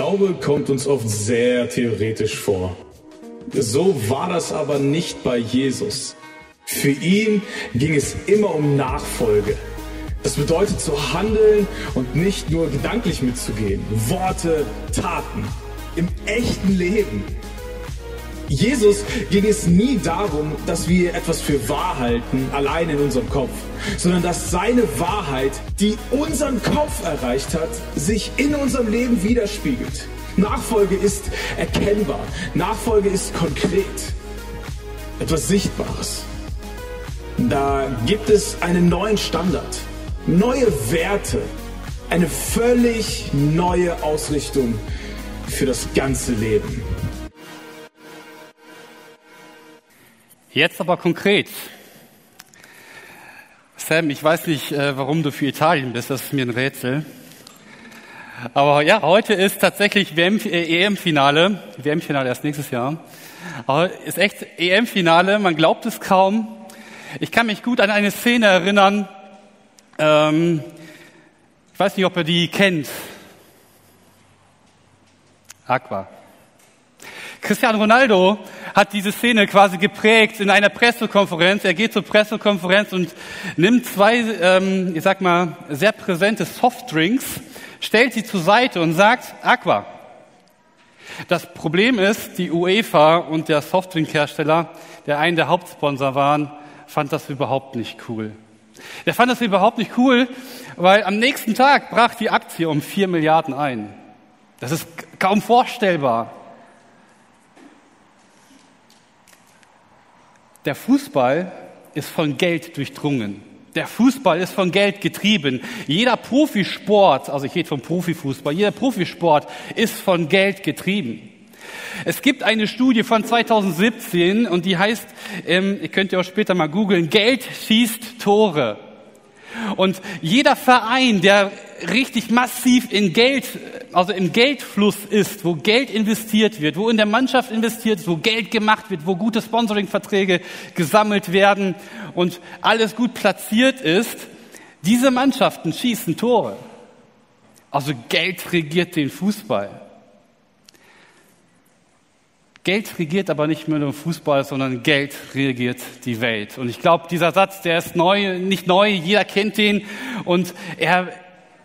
Glaube kommt uns oft sehr theoretisch vor. So war das aber nicht bei Jesus. Für ihn ging es immer um Nachfolge. Das bedeutet zu handeln und nicht nur gedanklich mitzugehen. Worte, Taten. Im echten Leben. Jesus ging es nie darum, dass wir etwas für wahr halten, allein in unserem Kopf, sondern dass seine Wahrheit, die unseren Kopf erreicht hat, sich in unserem Leben widerspiegelt. Nachfolge ist erkennbar. Nachfolge ist konkret. Etwas Sichtbares. Da gibt es einen neuen Standard, neue Werte, eine völlig neue Ausrichtung für das ganze Leben. Jetzt aber konkret. Sam, ich weiß nicht, äh, warum du für Italien bist, das ist mir ein Rätsel. Aber ja, heute ist tatsächlich EM-Finale, äh, WM-Finale erst nächstes Jahr. Aber ist echt EM-Finale, man glaubt es kaum. Ich kann mich gut an eine Szene erinnern. Ähm, ich weiß nicht, ob ihr die kennt. Aqua. Cristiano Ronaldo hat diese Szene quasi geprägt in einer Pressekonferenz. Er geht zur Pressekonferenz und nimmt zwei, ähm, ich sag mal, sehr präsente Softdrinks, stellt sie zur Seite und sagt, Aqua. Das Problem ist, die UEFA und der Softdrinkhersteller, der einen der Hauptsponsor waren, fand das überhaupt nicht cool. Der fand das überhaupt nicht cool, weil am nächsten Tag brach die Aktie um vier Milliarden ein. Das ist kaum vorstellbar. Der Fußball ist von Geld durchdrungen. Der Fußball ist von Geld getrieben. Jeder Profisport, also ich rede vom Profifußball, jeder Profisport ist von Geld getrieben. Es gibt eine Studie von 2017 und die heißt, ähm, ihr könnt ihr auch später mal googeln, Geld schießt Tore. Und jeder Verein, der richtig massiv in Geld, also im Geldfluss ist, wo Geld investiert wird, wo in der Mannschaft investiert ist, wo Geld gemacht wird, wo gute Sponsoringverträge gesammelt werden und alles gut platziert ist, diese Mannschaften schießen Tore. Also Geld regiert den Fußball. Geld regiert aber nicht nur den Fußball, sondern Geld regiert die Welt. Und ich glaube, dieser Satz, der ist neu, nicht neu, jeder kennt den und er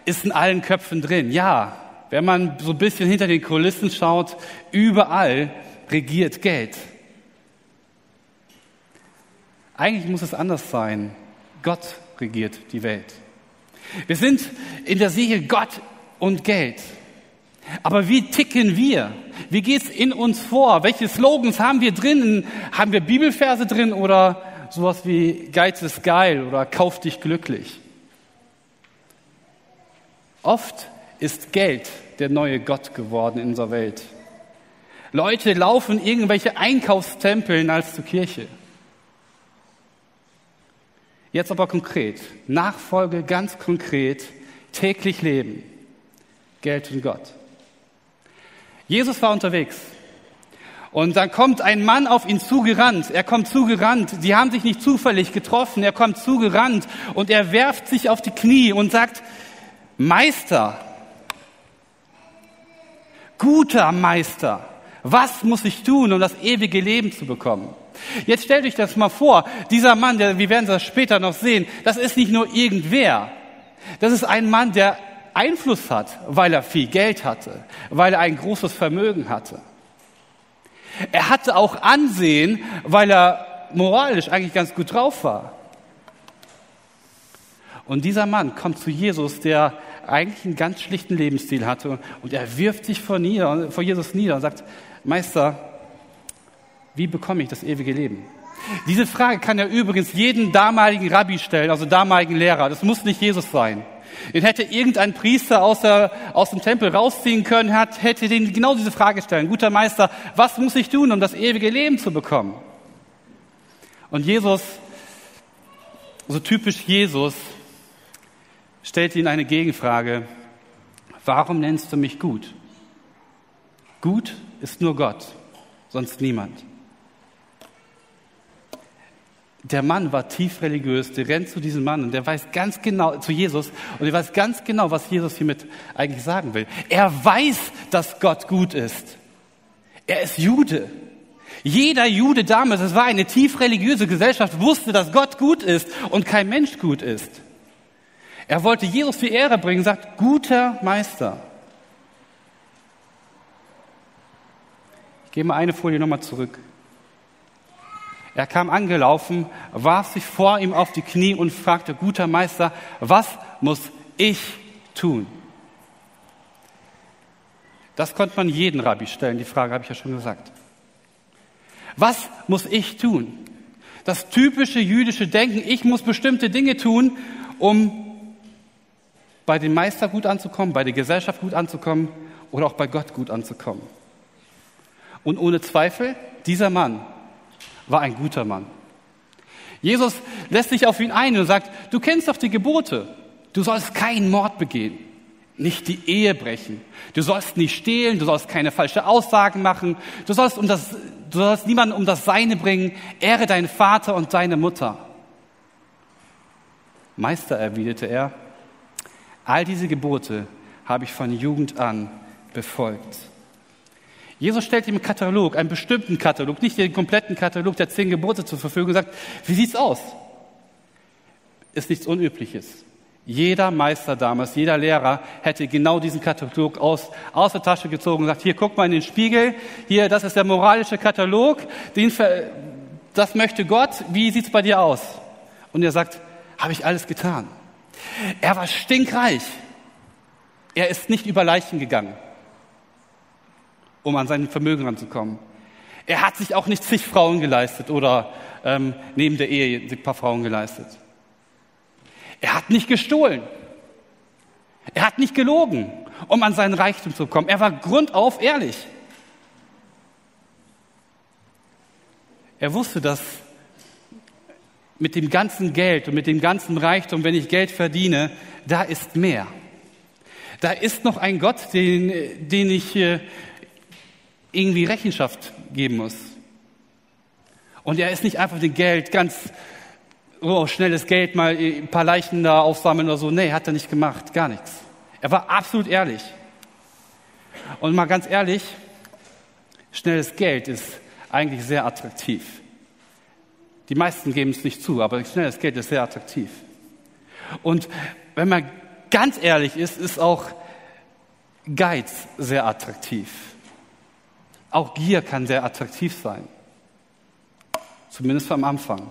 ist in allen Köpfen drin. Ja, wenn man so ein bisschen hinter den Kulissen schaut, überall regiert Geld. Eigentlich muss es anders sein. Gott regiert die Welt. Wir sind in der Serie Gott und Geld. Aber wie ticken wir? Wie geht's in uns vor? Welche Slogans haben wir drin? Haben wir Bibelverse drin oder sowas wie Geiz ist geil oder Kauf dich glücklich? Oft ist Geld der neue Gott geworden in unserer Welt. Leute laufen irgendwelche Einkaufstempeln als zur Kirche. Jetzt aber konkret. Nachfolge ganz konkret. Täglich leben. Geld und Gott. Jesus war unterwegs. Und dann kommt ein Mann auf ihn zugerannt. Er kommt zugerannt. Sie haben sich nicht zufällig getroffen. Er kommt zugerannt und er werft sich auf die Knie und sagt, Meister, guter Meister, was muss ich tun, um das ewige Leben zu bekommen? Jetzt stellt euch das mal vor. Dieser Mann, der, wir werden das später noch sehen, das ist nicht nur irgendwer. Das ist ein Mann, der Einfluss hat, weil er viel Geld hatte, weil er ein großes Vermögen hatte. Er hatte auch Ansehen, weil er moralisch eigentlich ganz gut drauf war. Und dieser Mann kommt zu Jesus, der eigentlich einen ganz schlichten Lebensstil hatte, und er wirft sich vor, nieder, vor Jesus nieder und sagt, Meister, wie bekomme ich das ewige Leben? Diese Frage kann er übrigens jeden damaligen Rabbi stellen, also damaligen Lehrer. Das muss nicht Jesus sein. Den hätte irgendein Priester aus, der, aus dem Tempel rausziehen können, hat, hätte den genau diese Frage stellen. Guter Meister, was muss ich tun, um das ewige Leben zu bekommen? Und Jesus, so typisch Jesus, stellt ihn eine Gegenfrage. Warum nennst du mich gut? Gut ist nur Gott, sonst niemand. Der Mann war tief religiös, der rennt zu diesem Mann und der weiß ganz genau, zu Jesus, und er weiß ganz genau, was Jesus hiermit eigentlich sagen will. Er weiß, dass Gott gut ist. Er ist Jude. Jeder Jude damals, es war eine tief religiöse Gesellschaft, wusste, dass Gott gut ist und kein Mensch gut ist. Er wollte Jesus die Ehre bringen, sagt, guter Meister. Ich gehe mal eine Folie nochmal zurück. Er kam angelaufen, warf sich vor ihm auf die Knie und fragte, guter Meister, was muss ich tun? Das konnte man jeden Rabbi stellen, die Frage habe ich ja schon gesagt. Was muss ich tun? Das typische jüdische Denken, ich muss bestimmte Dinge tun, um bei dem Meister gut anzukommen, bei der Gesellschaft gut anzukommen oder auch bei Gott gut anzukommen. Und ohne Zweifel, dieser Mann war ein guter Mann. Jesus lässt sich auf ihn ein und sagt, du kennst doch die Gebote. Du sollst keinen Mord begehen, nicht die Ehe brechen. Du sollst nicht stehlen, du sollst keine falsche Aussagen machen. Du sollst, um das, du sollst niemanden um das Seine bringen. Ehre deinen Vater und deine Mutter. Meister, erwiderte er, all diese Gebote habe ich von Jugend an befolgt. Jesus stellt ihm einen Katalog, einen bestimmten Katalog, nicht den kompletten Katalog der zehn Gebote zur Verfügung und sagt, wie sieht's aus? Ist nichts Unübliches. Jeder Meister damals, jeder Lehrer hätte genau diesen Katalog aus, aus der Tasche gezogen und gesagt, hier guck mal in den Spiegel, hier, das ist der moralische Katalog, den, das möchte Gott, wie sieht's bei dir aus? Und er sagt, habe ich alles getan. Er war stinkreich. Er ist nicht über Leichen gegangen um an sein Vermögen ranzukommen. Er hat sich auch nicht zig Frauen geleistet oder ähm, neben der Ehe ein paar Frauen geleistet. Er hat nicht gestohlen. Er hat nicht gelogen, um an seinen Reichtum zu kommen. Er war grundauf ehrlich. Er wusste, dass mit dem ganzen Geld und mit dem ganzen Reichtum, wenn ich Geld verdiene, da ist mehr. Da ist noch ein Gott, den, den ich irgendwie Rechenschaft geben muss. Und er ist nicht einfach den Geld ganz oh, schnelles Geld mal ein paar Leichen da aufsammeln oder so. Nee, hat er nicht gemacht, gar nichts. Er war absolut ehrlich. Und mal ganz ehrlich, schnelles Geld ist eigentlich sehr attraktiv. Die meisten geben es nicht zu, aber schnelles Geld ist sehr attraktiv. Und wenn man ganz ehrlich ist, ist auch Geiz sehr attraktiv. Auch Gier kann sehr attraktiv sein. Zumindest am Anfang.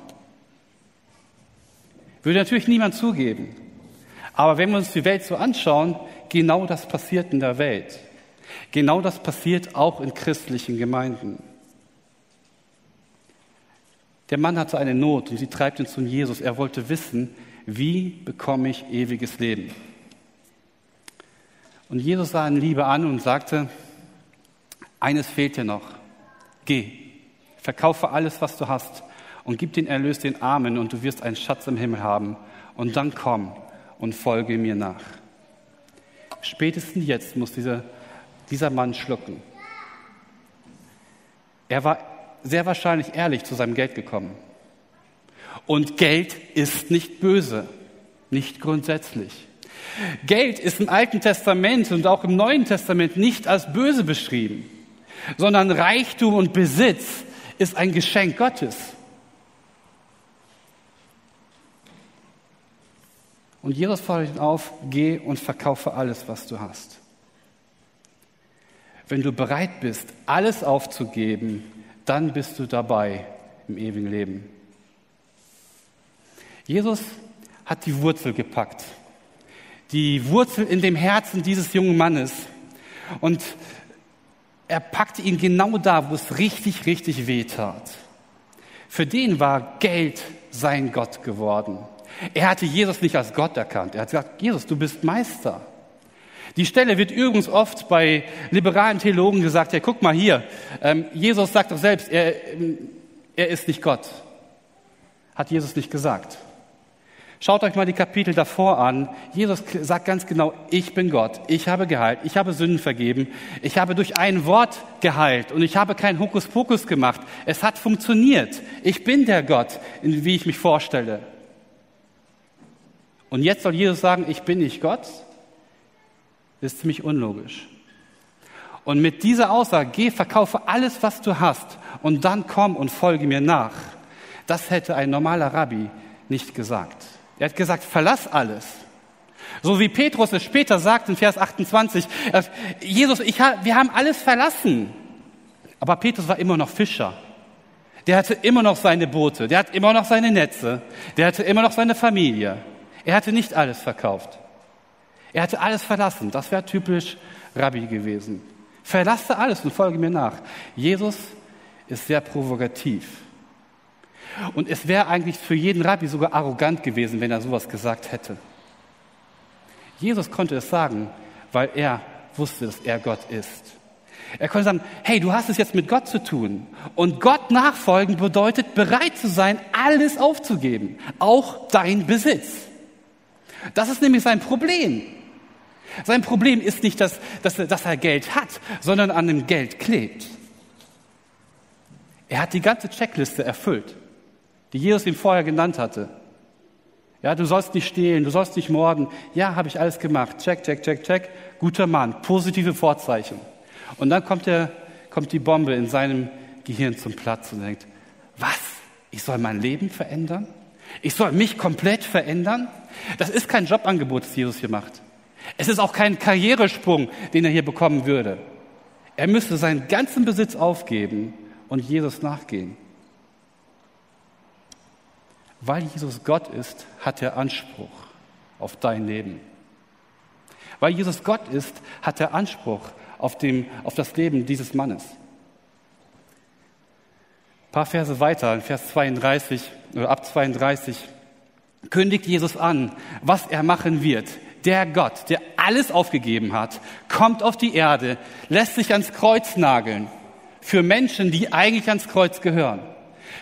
Würde natürlich niemand zugeben. Aber wenn wir uns die Welt so anschauen, genau das passiert in der Welt. Genau das passiert auch in christlichen Gemeinden. Der Mann hatte eine Not und sie treibt ihn zu Jesus. Er wollte wissen, wie bekomme ich ewiges Leben? Und Jesus sah ihn Liebe an und sagte, eines fehlt dir noch. Geh, verkaufe alles, was du hast und gib den Erlös den Armen und du wirst einen Schatz im Himmel haben. Und dann komm und folge mir nach. Spätestens jetzt muss dieser, dieser Mann schlucken. Er war sehr wahrscheinlich ehrlich zu seinem Geld gekommen. Und Geld ist nicht böse, nicht grundsätzlich. Geld ist im Alten Testament und auch im Neuen Testament nicht als böse beschrieben sondern Reichtum und Besitz ist ein Geschenk Gottes. Und Jesus fordert ihn auf, geh und verkaufe alles, was du hast. Wenn du bereit bist, alles aufzugeben, dann bist du dabei im ewigen Leben. Jesus hat die Wurzel gepackt. Die Wurzel in dem Herzen dieses jungen Mannes. Und er packte ihn genau da, wo es richtig, richtig weh tat. Für den war Geld sein Gott geworden. Er hatte Jesus nicht als Gott erkannt. Er hat gesagt, Jesus, du bist Meister. Die Stelle wird übrigens oft bei liberalen Theologen gesagt, ja, guck mal hier, ähm, Jesus sagt doch selbst, er, er ist nicht Gott. Hat Jesus nicht gesagt. Schaut euch mal die Kapitel davor an. Jesus sagt ganz genau, ich bin Gott, ich habe geheilt, ich habe Sünden vergeben, ich habe durch ein Wort geheilt und ich habe keinen Hokuspokus gemacht. Es hat funktioniert. Ich bin der Gott, wie ich mich vorstelle. Und jetzt soll Jesus sagen, ich bin nicht Gott? Ist ziemlich unlogisch. Und mit dieser Aussage, geh, verkaufe alles, was du hast und dann komm und folge mir nach. Das hätte ein normaler Rabbi nicht gesagt. Er hat gesagt, verlass alles. So wie Petrus es später sagt in Vers 28, Jesus, ich, wir haben alles verlassen. Aber Petrus war immer noch Fischer. Der hatte immer noch seine Boote, der hat immer noch seine Netze, der hatte immer noch seine Familie. Er hatte nicht alles verkauft. Er hatte alles verlassen. Das wäre typisch Rabbi gewesen. Verlasse alles und folge mir nach. Jesus ist sehr provokativ. Und es wäre eigentlich für jeden Rabbi sogar arrogant gewesen, wenn er sowas gesagt hätte. Jesus konnte es sagen, weil er wusste, dass er Gott ist. Er konnte sagen, hey, du hast es jetzt mit Gott zu tun. Und Gott nachfolgen bedeutet, bereit zu sein, alles aufzugeben, auch dein Besitz. Das ist nämlich sein Problem. Sein Problem ist nicht, dass, dass, dass er Geld hat, sondern an dem Geld klebt. Er hat die ganze Checkliste erfüllt die Jesus ihm vorher genannt hatte. Ja, du sollst nicht stehlen, du sollst nicht morden. Ja, habe ich alles gemacht. Check, check, check, check. Guter Mann, positive Vorzeichen. Und dann kommt, der, kommt die Bombe in seinem Gehirn zum Platz und denkt, was? Ich soll mein Leben verändern? Ich soll mich komplett verändern? Das ist kein Jobangebot, das Jesus hier macht. Es ist auch kein Karrieresprung, den er hier bekommen würde. Er müsste seinen ganzen Besitz aufgeben und Jesus nachgehen. Weil Jesus Gott ist, hat er Anspruch auf dein Leben. Weil Jesus Gott ist, hat er Anspruch auf, dem, auf das Leben dieses Mannes. Ein paar Verse weiter, in Vers 32, oder ab 32, kündigt Jesus an, was er machen wird. Der Gott, der alles aufgegeben hat, kommt auf die Erde, lässt sich ans Kreuz nageln für Menschen, die eigentlich ans Kreuz gehören.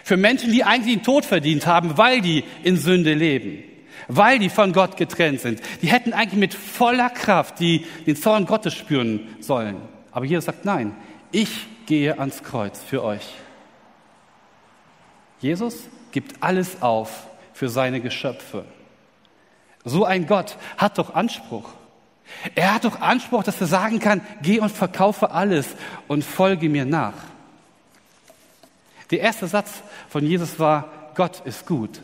Für Menschen, die eigentlich den Tod verdient haben, weil die in Sünde leben, weil die von Gott getrennt sind. Die hätten eigentlich mit voller Kraft die, den Zorn Gottes spüren sollen. Aber Jesus sagt, nein, ich gehe ans Kreuz für euch. Jesus gibt alles auf für seine Geschöpfe. So ein Gott hat doch Anspruch. Er hat doch Anspruch, dass er sagen kann, geh und verkaufe alles und folge mir nach. Der erste Satz von Jesus war, Gott ist gut.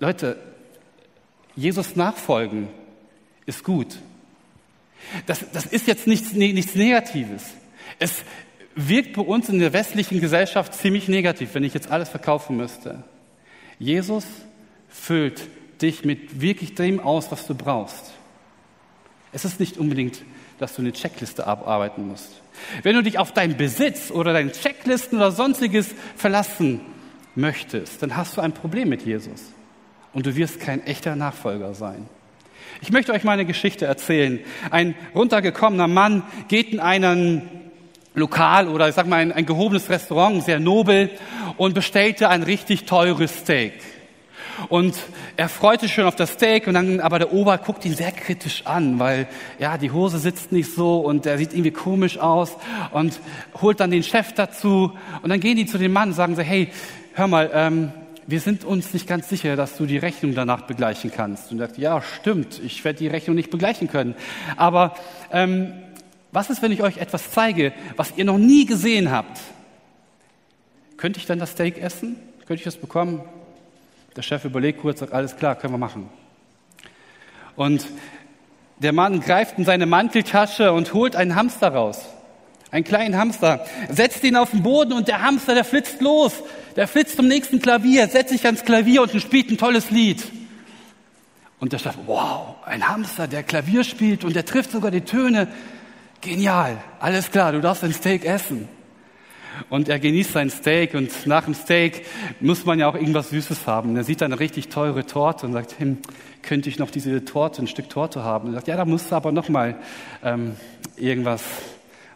Leute, Jesus nachfolgen ist gut. Das, das ist jetzt nichts, nichts Negatives. Es wirkt bei uns in der westlichen Gesellschaft ziemlich negativ, wenn ich jetzt alles verkaufen müsste. Jesus füllt dich mit wirklich dem aus, was du brauchst. Es ist nicht unbedingt, dass du eine Checkliste abarbeiten musst. Wenn du dich auf deinen Besitz oder deine Checklisten oder sonstiges verlassen möchtest, dann hast du ein Problem mit Jesus. Und du wirst kein echter Nachfolger sein. Ich möchte euch mal eine Geschichte erzählen. Ein runtergekommener Mann geht in einen Lokal oder ich sag mal ein, ein gehobenes Restaurant, sehr nobel, und bestellte ein richtig teures Steak. Und er freute sich schon auf das Steak und dann, aber der Ober guckt ihn sehr kritisch an, weil, ja, die Hose sitzt nicht so und er sieht irgendwie komisch aus und holt dann den Chef dazu und dann gehen die zu dem Mann und sagen so, hey, hör mal, ähm, wir sind uns nicht ganz sicher, dass du die Rechnung danach begleichen kannst. Und er sagt, ja, stimmt, ich werde die Rechnung nicht begleichen können. Aber ähm, was ist, wenn ich euch etwas zeige, was ihr noch nie gesehen habt? Könnte ich dann das Steak essen? Könnte ich das bekommen? Der Chef überlegt kurz, sagt, alles klar, können wir machen. Und der Mann greift in seine Manteltasche und holt einen Hamster raus. Einen kleinen Hamster. Setzt ihn auf den Boden und der Hamster, der flitzt los. Der flitzt zum nächsten Klavier, setzt sich ans Klavier und spielt ein tolles Lied. Und der Chef, wow, ein Hamster, der Klavier spielt und der trifft sogar die Töne. Genial. Alles klar, du darfst ein Steak essen. Und er genießt sein Steak und nach dem Steak muss man ja auch irgendwas Süßes haben. Und er sieht dann eine richtig teure Torte und sagt, hm, könnte ich noch diese Torte, ein Stück Torte haben? Und er sagt, ja, da musst du aber noch mal ähm, irgendwas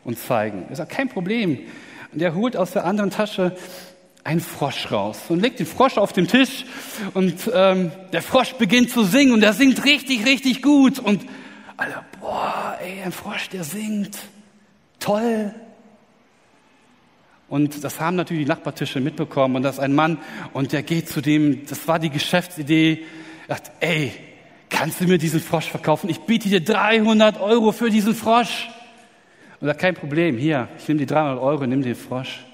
uns zeigen. Er sagt, kein Problem. Und er holt aus der anderen Tasche einen Frosch raus und legt den Frosch auf den Tisch und ähm, der Frosch beginnt zu singen und er singt richtig, richtig gut und alle, boah, ey, ein Frosch, der singt, toll. Und das haben natürlich die Nachbartische mitbekommen und das ist ein Mann und der geht zu dem, das war die Geschäftsidee, sagt, ey, kannst du mir diesen Frosch verkaufen? Ich biete dir 300 Euro für diesen Frosch. Und sagt, kein Problem, hier, ich nehme die 300 Euro, nimm den Frosch.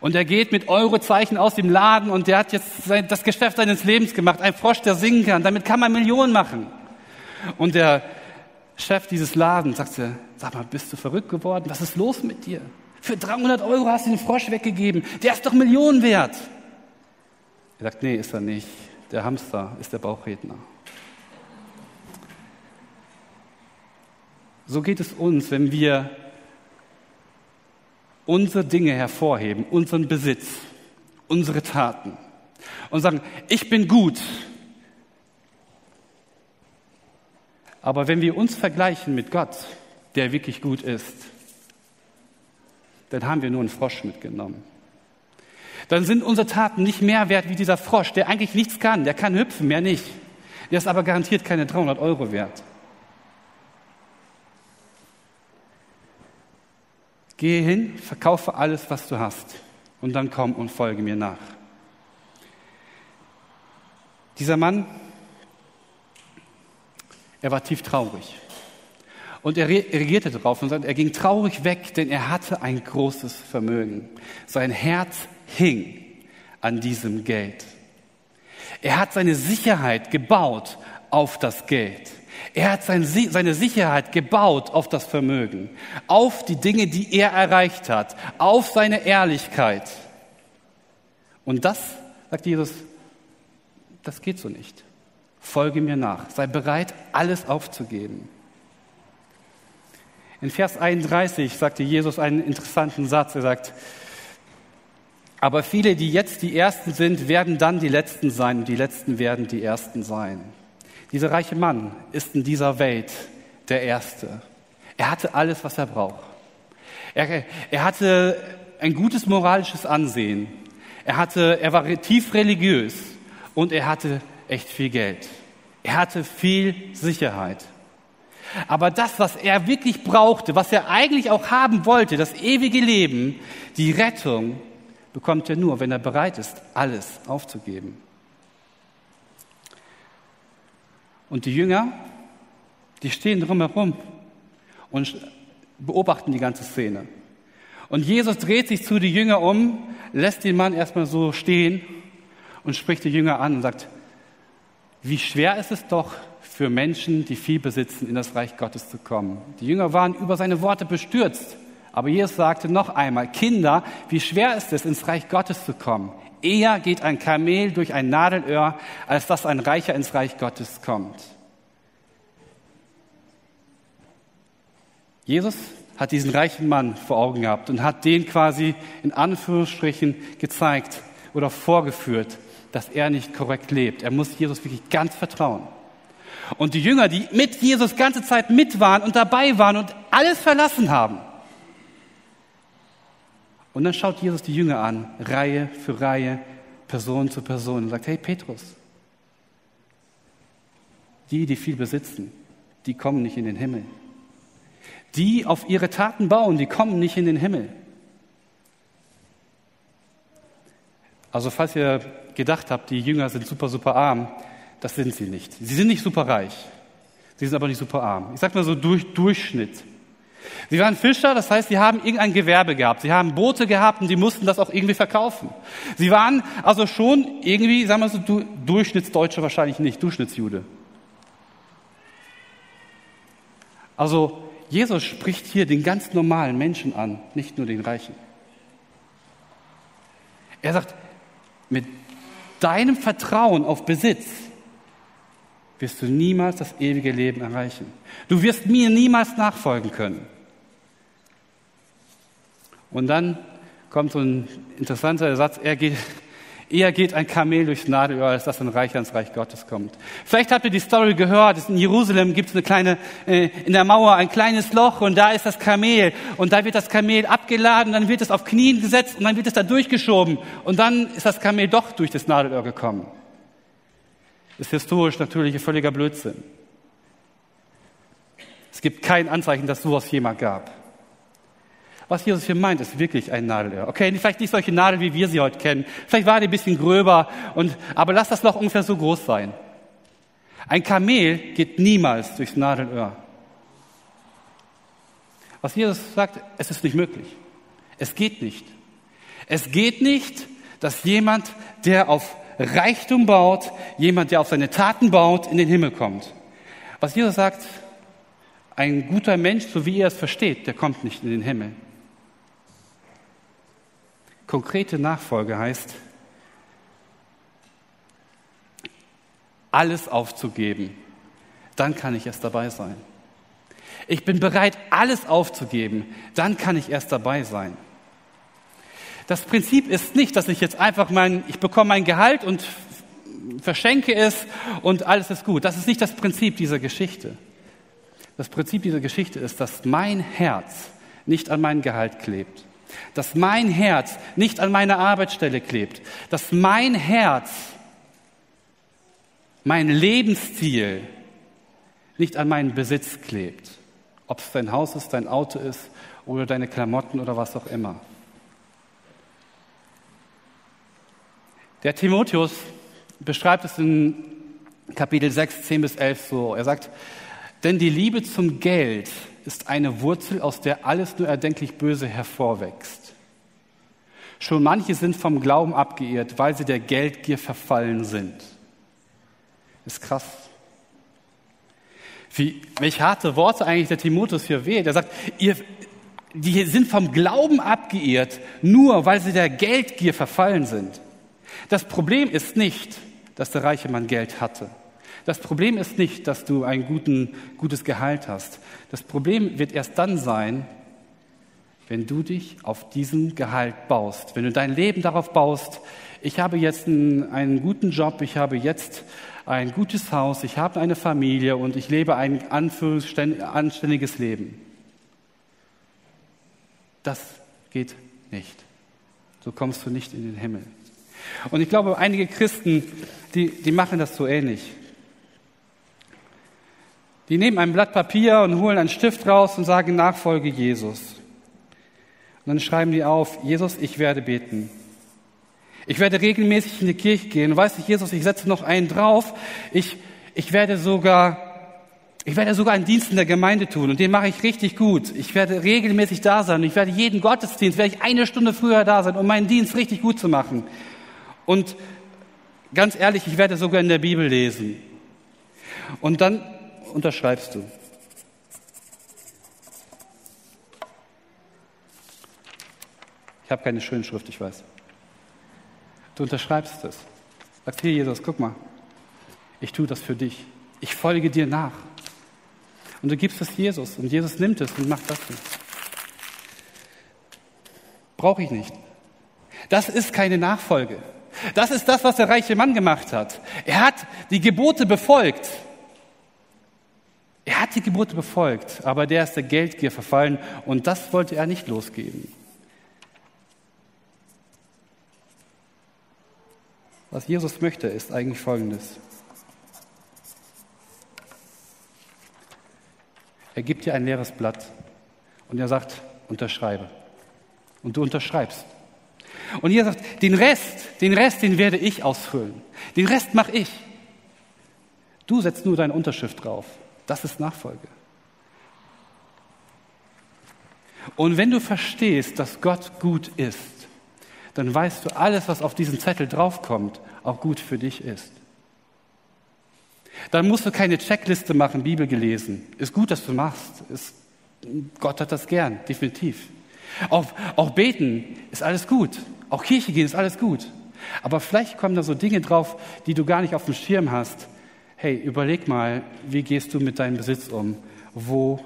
Und er geht mit Eurozeichen aus dem Laden und der hat jetzt sein, das Geschäft seines Lebens gemacht. Ein Frosch, der singen kann. Damit kann man Millionen machen. Und der Chef dieses Ladens sagte, sag mal, bist du verrückt geworden? Was ist los mit dir? Für 300 Euro hast du den Frosch weggegeben. Der ist doch Millionen wert. Er sagt, nee, ist er nicht. Der Hamster ist der Bauchredner. So geht es uns, wenn wir unsere Dinge hervorheben, unseren Besitz, unsere Taten und sagen, ich bin gut. Aber wenn wir uns vergleichen mit Gott, der wirklich gut ist, dann haben wir nur einen Frosch mitgenommen. Dann sind unsere Taten nicht mehr wert wie dieser Frosch, der eigentlich nichts kann, der kann hüpfen, mehr nicht. Der ist aber garantiert keine 300 Euro wert. Gehe hin, verkaufe alles, was du hast, und dann komm und folge mir nach. Dieser Mann, er war tief traurig. Und er reagierte darauf und er ging traurig weg, denn er hatte ein großes Vermögen. Sein Herz hing an diesem Geld. Er hat seine Sicherheit gebaut auf das Geld. Er hat seine Sicherheit gebaut auf das Vermögen, auf die Dinge, die er erreicht hat, auf seine Ehrlichkeit. Und das, sagt Jesus, das geht so nicht. Folge mir nach. Sei bereit, alles aufzugeben. In Vers 31 sagte Jesus einen interessanten Satz. Er sagt, aber viele, die jetzt die Ersten sind, werden dann die Letzten sein und die Letzten werden die Ersten sein. Dieser reiche Mann ist in dieser Welt der Erste. Er hatte alles, was er braucht. Er, er hatte ein gutes moralisches Ansehen. Er, hatte, er war tief religiös und er hatte echt viel Geld. Er hatte viel Sicherheit. Aber das, was er wirklich brauchte, was er eigentlich auch haben wollte, das ewige Leben, die Rettung, bekommt er nur, wenn er bereit ist, alles aufzugeben. Und die Jünger, die stehen drumherum und beobachten die ganze Szene. Und Jesus dreht sich zu die Jünger um, lässt den Mann erstmal so stehen und spricht die Jünger an und sagt, wie schwer ist es doch für Menschen, die viel besitzen, in das Reich Gottes zu kommen. Die Jünger waren über seine Worte bestürzt. Aber Jesus sagte noch einmal, Kinder, wie schwer ist es, ins Reich Gottes zu kommen? Eher geht ein Kamel durch ein Nadelöhr, als dass ein Reicher ins Reich Gottes kommt. Jesus hat diesen reichen Mann vor Augen gehabt und hat den quasi in Anführungsstrichen gezeigt oder vorgeführt, dass er nicht korrekt lebt. Er muss Jesus wirklich ganz vertrauen. Und die Jünger, die mit Jesus ganze Zeit mit waren und dabei waren und alles verlassen haben, und dann schaut Jesus die Jünger an, Reihe für Reihe, Person zu Person und sagt, hey Petrus, die, die viel besitzen, die kommen nicht in den Himmel. Die auf ihre Taten bauen, die kommen nicht in den Himmel. Also falls ihr gedacht habt, die Jünger sind super, super arm, das sind sie nicht. Sie sind nicht super reich. Sie sind aber nicht super arm. Ich sag mal so durch, Durchschnitt. Sie waren Fischer, das heißt, sie haben irgendein Gewerbe gehabt. Sie haben Boote gehabt und sie mussten das auch irgendwie verkaufen. Sie waren also schon irgendwie, sagen wir so, Durchschnittsdeutsche wahrscheinlich nicht, Durchschnittsjude. Also Jesus spricht hier den ganz normalen Menschen an, nicht nur den Reichen. Er sagt, mit deinem Vertrauen auf Besitz wirst du niemals das ewige Leben erreichen. Du wirst mir niemals nachfolgen können. Und dann kommt so ein interessanter Satz, er geht, Eher geht ein Kamel durchs Nadelöhr, als dass ein Reich ans Reich Gottes kommt. Vielleicht habt ihr die Story gehört. In Jerusalem gibt es eine kleine, äh, in der Mauer ein kleines Loch und da ist das Kamel. Und da wird das Kamel abgeladen, dann wird es auf Knien gesetzt und dann wird es da durchgeschoben. Und dann ist das Kamel doch durch das Nadelöhr gekommen. Ist historisch natürlich völliger Blödsinn. Es gibt kein Anzeichen, dass sowas jemand gab. Was Jesus hier meint, ist wirklich ein Nadelöhr. Okay, vielleicht nicht solche Nadel, wie wir sie heute kennen. Vielleicht war die ein bisschen gröber, und, aber lass das Loch ungefähr so groß sein. Ein Kamel geht niemals durchs Nadelöhr. Was Jesus sagt, es ist nicht möglich. Es geht nicht. Es geht nicht, dass jemand, der auf Reichtum baut, jemand, der auf seine Taten baut, in den Himmel kommt. Was Jesus sagt, ein guter Mensch, so wie er es versteht, der kommt nicht in den Himmel. Konkrete Nachfolge heißt, alles aufzugeben. Dann kann ich erst dabei sein. Ich bin bereit, alles aufzugeben. Dann kann ich erst dabei sein. Das Prinzip ist nicht, dass ich jetzt einfach mein, ich bekomme mein Gehalt und verschenke es und alles ist gut. Das ist nicht das Prinzip dieser Geschichte. Das Prinzip dieser Geschichte ist, dass mein Herz nicht an mein Gehalt klebt dass mein Herz nicht an meine Arbeitsstelle klebt, dass mein Herz, mein Lebensziel nicht an meinen Besitz klebt, ob es dein Haus ist, dein Auto ist oder deine Klamotten oder was auch immer. Der Timotheus beschreibt es in Kapitel 6, 10 bis 11 so. Er sagt, denn die Liebe zum Geld ist eine Wurzel, aus der alles nur erdenklich Böse hervorwächst. Schon manche sind vom Glauben abgeirrt, weil sie der Geldgier verfallen sind. Ist krass. Wie, welche harte Worte eigentlich der Timotheus hier wählt. Er sagt, ihr, die sind vom Glauben abgeirrt, nur weil sie der Geldgier verfallen sind. Das Problem ist nicht, dass der reiche Mann Geld hatte. Das Problem ist nicht, dass du ein guten, gutes Gehalt hast. Das Problem wird erst dann sein, wenn du dich auf diesen Gehalt baust, wenn du dein Leben darauf baust, ich habe jetzt einen, einen guten Job, ich habe jetzt ein gutes Haus, ich habe eine Familie und ich lebe ein anständiges Leben. Das geht nicht. So kommst du nicht in den Himmel. Und ich glaube, einige Christen, die, die machen das so ähnlich. Die nehmen ein Blatt Papier und holen einen Stift raus und sagen Nachfolge Jesus. Und dann schreiben die auf, Jesus, ich werde beten. Ich werde regelmäßig in die Kirche gehen. Und weißt du, Jesus, ich setze noch einen drauf. Ich, ich werde sogar ich werde sogar einen Dienst in der Gemeinde tun und den mache ich richtig gut. Ich werde regelmäßig da sein. Ich werde jeden Gottesdienst, werde ich eine Stunde früher da sein, um meinen Dienst richtig gut zu machen. Und ganz ehrlich, ich werde sogar in der Bibel lesen. Und dann unterschreibst du? Ich habe keine schöne Schrift, ich weiß. Du unterschreibst es. Sagst, hier Jesus, guck mal, ich tue das für dich. Ich folge dir nach. Und du gibst es Jesus und Jesus nimmt es und macht das. Brauche ich nicht. Das ist keine Nachfolge. Das ist das, was der reiche Mann gemacht hat. Er hat die Gebote befolgt. Er hat die Gebote befolgt, aber der ist der Geldgier verfallen und das wollte er nicht losgeben. Was Jesus möchte, ist eigentlich Folgendes. Er gibt dir ein leeres Blatt und er sagt, unterschreibe. Und du unterschreibst. Und ihr sagt, den Rest, den Rest, den werde ich ausfüllen. Den Rest mache ich. Du setzt nur deine Unterschrift drauf. Das ist Nachfolge. Und wenn du verstehst, dass Gott gut ist, dann weißt du, alles, was auf diesen Zettel draufkommt, auch gut für dich ist. Dann musst du keine Checkliste machen, Bibel gelesen. Ist gut, dass du machst. Ist, Gott hat das gern, definitiv. Auch, auch beten ist alles gut. Auch Kirche gehen ist alles gut. Aber vielleicht kommen da so Dinge drauf, die du gar nicht auf dem Schirm hast, hey, überleg mal, wie gehst du mit deinem Besitz um? Wo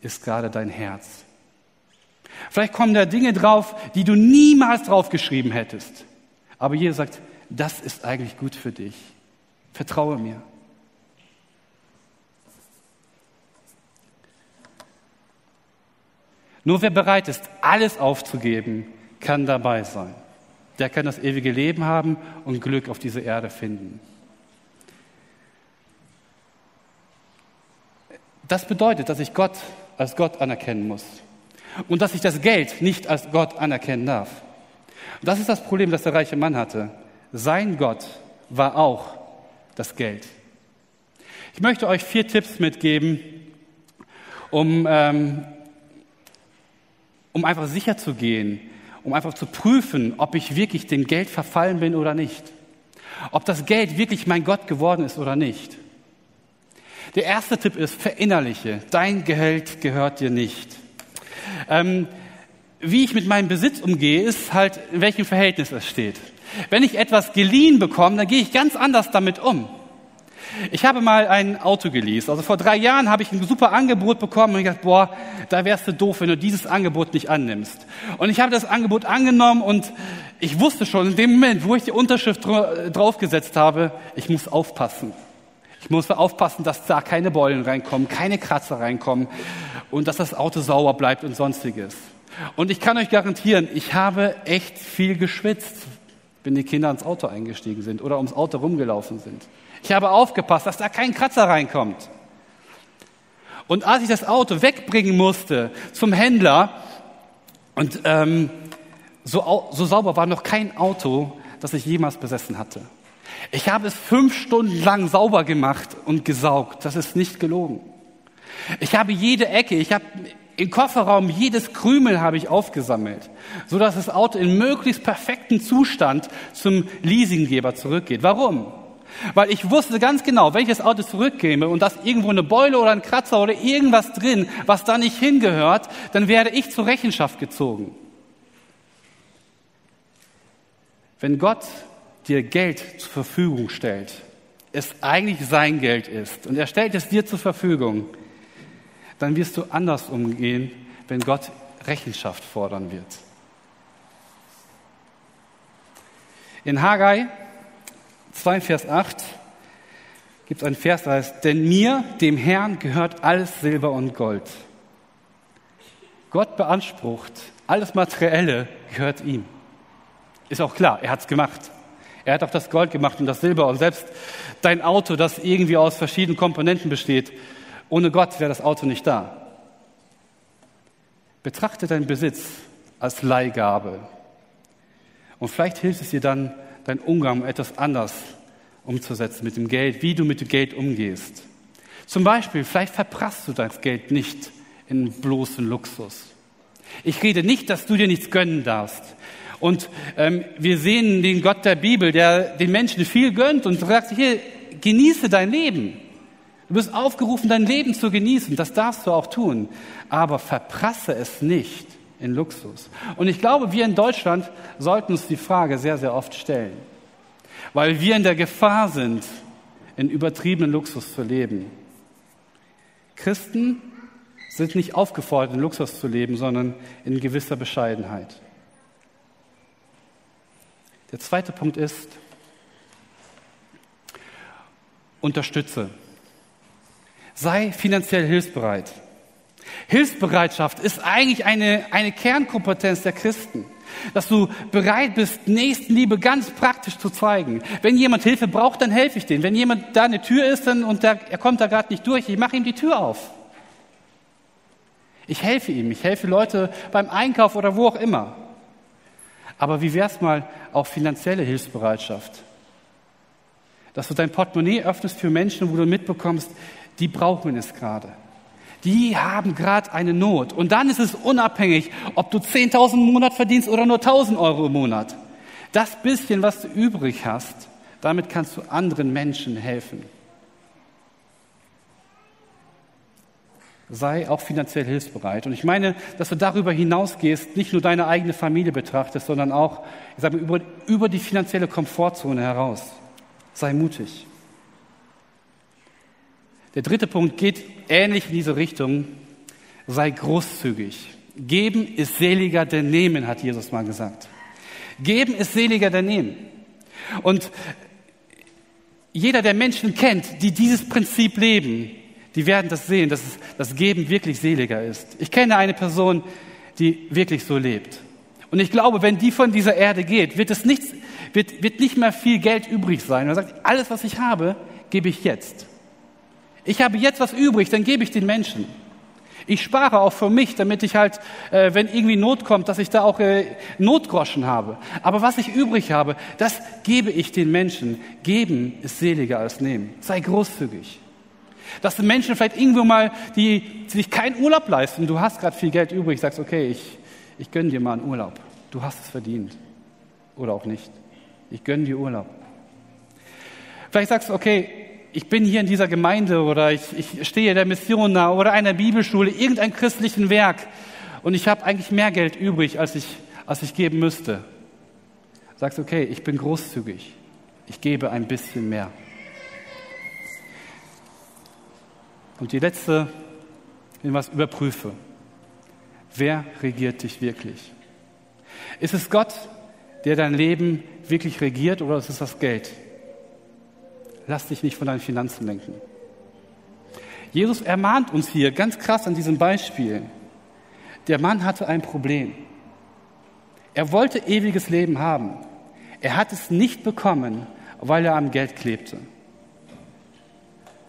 ist gerade dein Herz? Vielleicht kommen da Dinge drauf, die du niemals draufgeschrieben hättest. Aber Jesus sagt, das ist eigentlich gut für dich. Vertraue mir. Nur wer bereit ist, alles aufzugeben, kann dabei sein. Der kann das ewige Leben haben und Glück auf dieser Erde finden. Das bedeutet, dass ich Gott als Gott anerkennen muss und dass ich das Geld nicht als Gott anerkennen darf. Das ist das Problem, das der reiche Mann hatte. Sein Gott war auch das Geld. Ich möchte euch vier Tipps mitgeben, um ähm, um einfach sicher zu gehen, um einfach zu prüfen, ob ich wirklich dem Geld verfallen bin oder nicht. Ob das Geld wirklich mein Gott geworden ist oder nicht. Der erste Tipp ist, verinnerliche, dein Geld gehört dir nicht. Ähm, wie ich mit meinem Besitz umgehe, ist halt, in welchem Verhältnis es steht. Wenn ich etwas geliehen bekomme, dann gehe ich ganz anders damit um. Ich habe mal ein Auto geleast. Also vor drei Jahren habe ich ein super Angebot bekommen und ich dachte, boah, da wärst du doof, wenn du dieses Angebot nicht annimmst. Und ich habe das Angebot angenommen und ich wusste schon in dem Moment, wo ich die Unterschrift draufgesetzt habe, ich muss aufpassen. Ich muss aufpassen, dass da keine Beulen reinkommen, keine Kratzer reinkommen und dass das Auto sauber bleibt und sonstiges. Und ich kann euch garantieren, ich habe echt viel geschwitzt, wenn die Kinder ins Auto eingestiegen sind oder ums Auto rumgelaufen sind. Ich habe aufgepasst, dass da kein Kratzer reinkommt. Und als ich das Auto wegbringen musste zum Händler, und ähm, so, so sauber war noch kein Auto, das ich jemals besessen hatte. Ich habe es fünf Stunden lang sauber gemacht und gesaugt. Das ist nicht gelogen. Ich habe jede Ecke, ich habe im Kofferraum jedes Krümel habe ich aufgesammelt, so dass das Auto in möglichst perfekten Zustand zum Leasinggeber zurückgeht. Warum? Weil ich wusste ganz genau, wenn ich das Auto zurückkäme und da ist irgendwo eine Beule oder ein Kratzer oder irgendwas drin, was da nicht hingehört, dann werde ich zur Rechenschaft gezogen. Wenn Gott dir Geld zur Verfügung stellt, es eigentlich sein Geld ist und er stellt es dir zur Verfügung, dann wirst du anders umgehen, wenn Gott Rechenschaft fordern wird. In Haggai 2, Vers 8 gibt es einen Vers, der heißt, denn mir, dem Herrn, gehört alles Silber und Gold. Gott beansprucht, alles Materielle gehört ihm. Ist auch klar, er hat es gemacht. Er hat auch das Gold gemacht und das Silber und selbst dein Auto, das irgendwie aus verschiedenen Komponenten besteht, ohne Gott wäre das Auto nicht da. Betrachte deinen Besitz als Leihgabe. Und vielleicht hilft es dir dann, deinen Umgang etwas anders umzusetzen mit dem Geld, wie du mit dem Geld umgehst. Zum Beispiel, vielleicht verprasst du das Geld nicht in bloßen Luxus. Ich rede nicht, dass du dir nichts gönnen darfst. Und ähm, wir sehen den Gott der Bibel, der den Menschen viel gönnt und sagt, hier, genieße dein Leben. Du bist aufgerufen, dein Leben zu genießen. Das darfst du auch tun. Aber verprasse es nicht in Luxus. Und ich glaube, wir in Deutschland sollten uns die Frage sehr, sehr oft stellen, weil wir in der Gefahr sind, in übertriebenen Luxus zu leben. Christen sind nicht aufgefordert, in Luxus zu leben, sondern in gewisser Bescheidenheit. Der zweite Punkt ist, unterstütze. Sei finanziell hilfsbereit. Hilfsbereitschaft ist eigentlich eine, eine Kernkompetenz der Christen. Dass du bereit bist, Nächstenliebe ganz praktisch zu zeigen. Wenn jemand Hilfe braucht, dann helfe ich dem. Wenn jemand da eine Tür ist dann, und der, er kommt da gerade nicht durch, ich mache ihm die Tür auf. Ich helfe ihm. Ich helfe Leute beim Einkauf oder wo auch immer. Aber wie wär's mal auch finanzielle Hilfsbereitschaft? Dass du dein Portemonnaie öffnest für Menschen, wo du mitbekommst, die brauchen es gerade die haben gerade eine Not. Und dann ist es unabhängig, ob du 10.000 im Monat verdienst oder nur 1.000 Euro im Monat. Das bisschen, was du übrig hast, damit kannst du anderen Menschen helfen. Sei auch finanziell hilfsbereit. Und ich meine, dass du darüber hinausgehst, nicht nur deine eigene Familie betrachtest, sondern auch ich sage, über, über die finanzielle Komfortzone heraus. Sei mutig. Der dritte Punkt geht ähnlich in diese Richtung. Sei großzügig. Geben ist seliger denn nehmen, hat Jesus mal gesagt. Geben ist seliger denn nehmen. Und jeder, der Menschen kennt, die dieses Prinzip leben, die werden das sehen, dass das Geben wirklich seliger ist. Ich kenne eine Person, die wirklich so lebt. Und ich glaube, wenn die von dieser Erde geht, wird es nichts, wird, wird nicht mehr viel Geld übrig sein. Er sagt, alles, was ich habe, gebe ich jetzt. Ich habe jetzt was übrig, dann gebe ich den Menschen. Ich spare auch für mich, damit ich halt, äh, wenn irgendwie Not kommt, dass ich da auch äh, Notgroschen habe. Aber was ich übrig habe, das gebe ich den Menschen. Geben ist seliger als nehmen. Sei großzügig. Dass die Menschen vielleicht irgendwo mal, die, die sich keinen Urlaub leisten, du hast gerade viel Geld übrig, sagst, okay, ich, ich gönne dir mal einen Urlaub. Du hast es verdient. Oder auch nicht. Ich gönne dir Urlaub. Vielleicht sagst du, okay, ich bin hier in dieser Gemeinde oder ich, ich stehe der Mission nahe oder einer Bibelschule, irgendein christlichen Werk und ich habe eigentlich mehr Geld übrig, als ich, als ich geben müsste. Sagst, okay, ich bin großzügig. Ich gebe ein bisschen mehr. Und die letzte, wenn was überprüfe. Wer regiert dich wirklich? Ist es Gott, der dein Leben wirklich regiert oder ist es das Geld? Lass dich nicht von deinen Finanzen lenken. Jesus ermahnt uns hier ganz krass an diesem Beispiel. Der Mann hatte ein Problem. Er wollte ewiges Leben haben. Er hat es nicht bekommen, weil er am Geld klebte.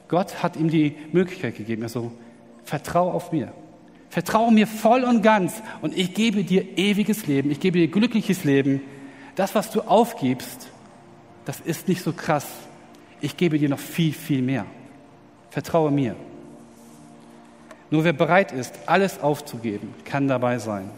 Gott hat ihm die Möglichkeit gegeben. Er so, vertrau auf mir. Vertraue mir voll und ganz und ich gebe dir ewiges Leben. Ich gebe dir glückliches Leben. Das, was du aufgibst, das ist nicht so krass. Ich gebe dir noch viel, viel mehr. Vertraue mir. Nur wer bereit ist, alles aufzugeben, kann dabei sein.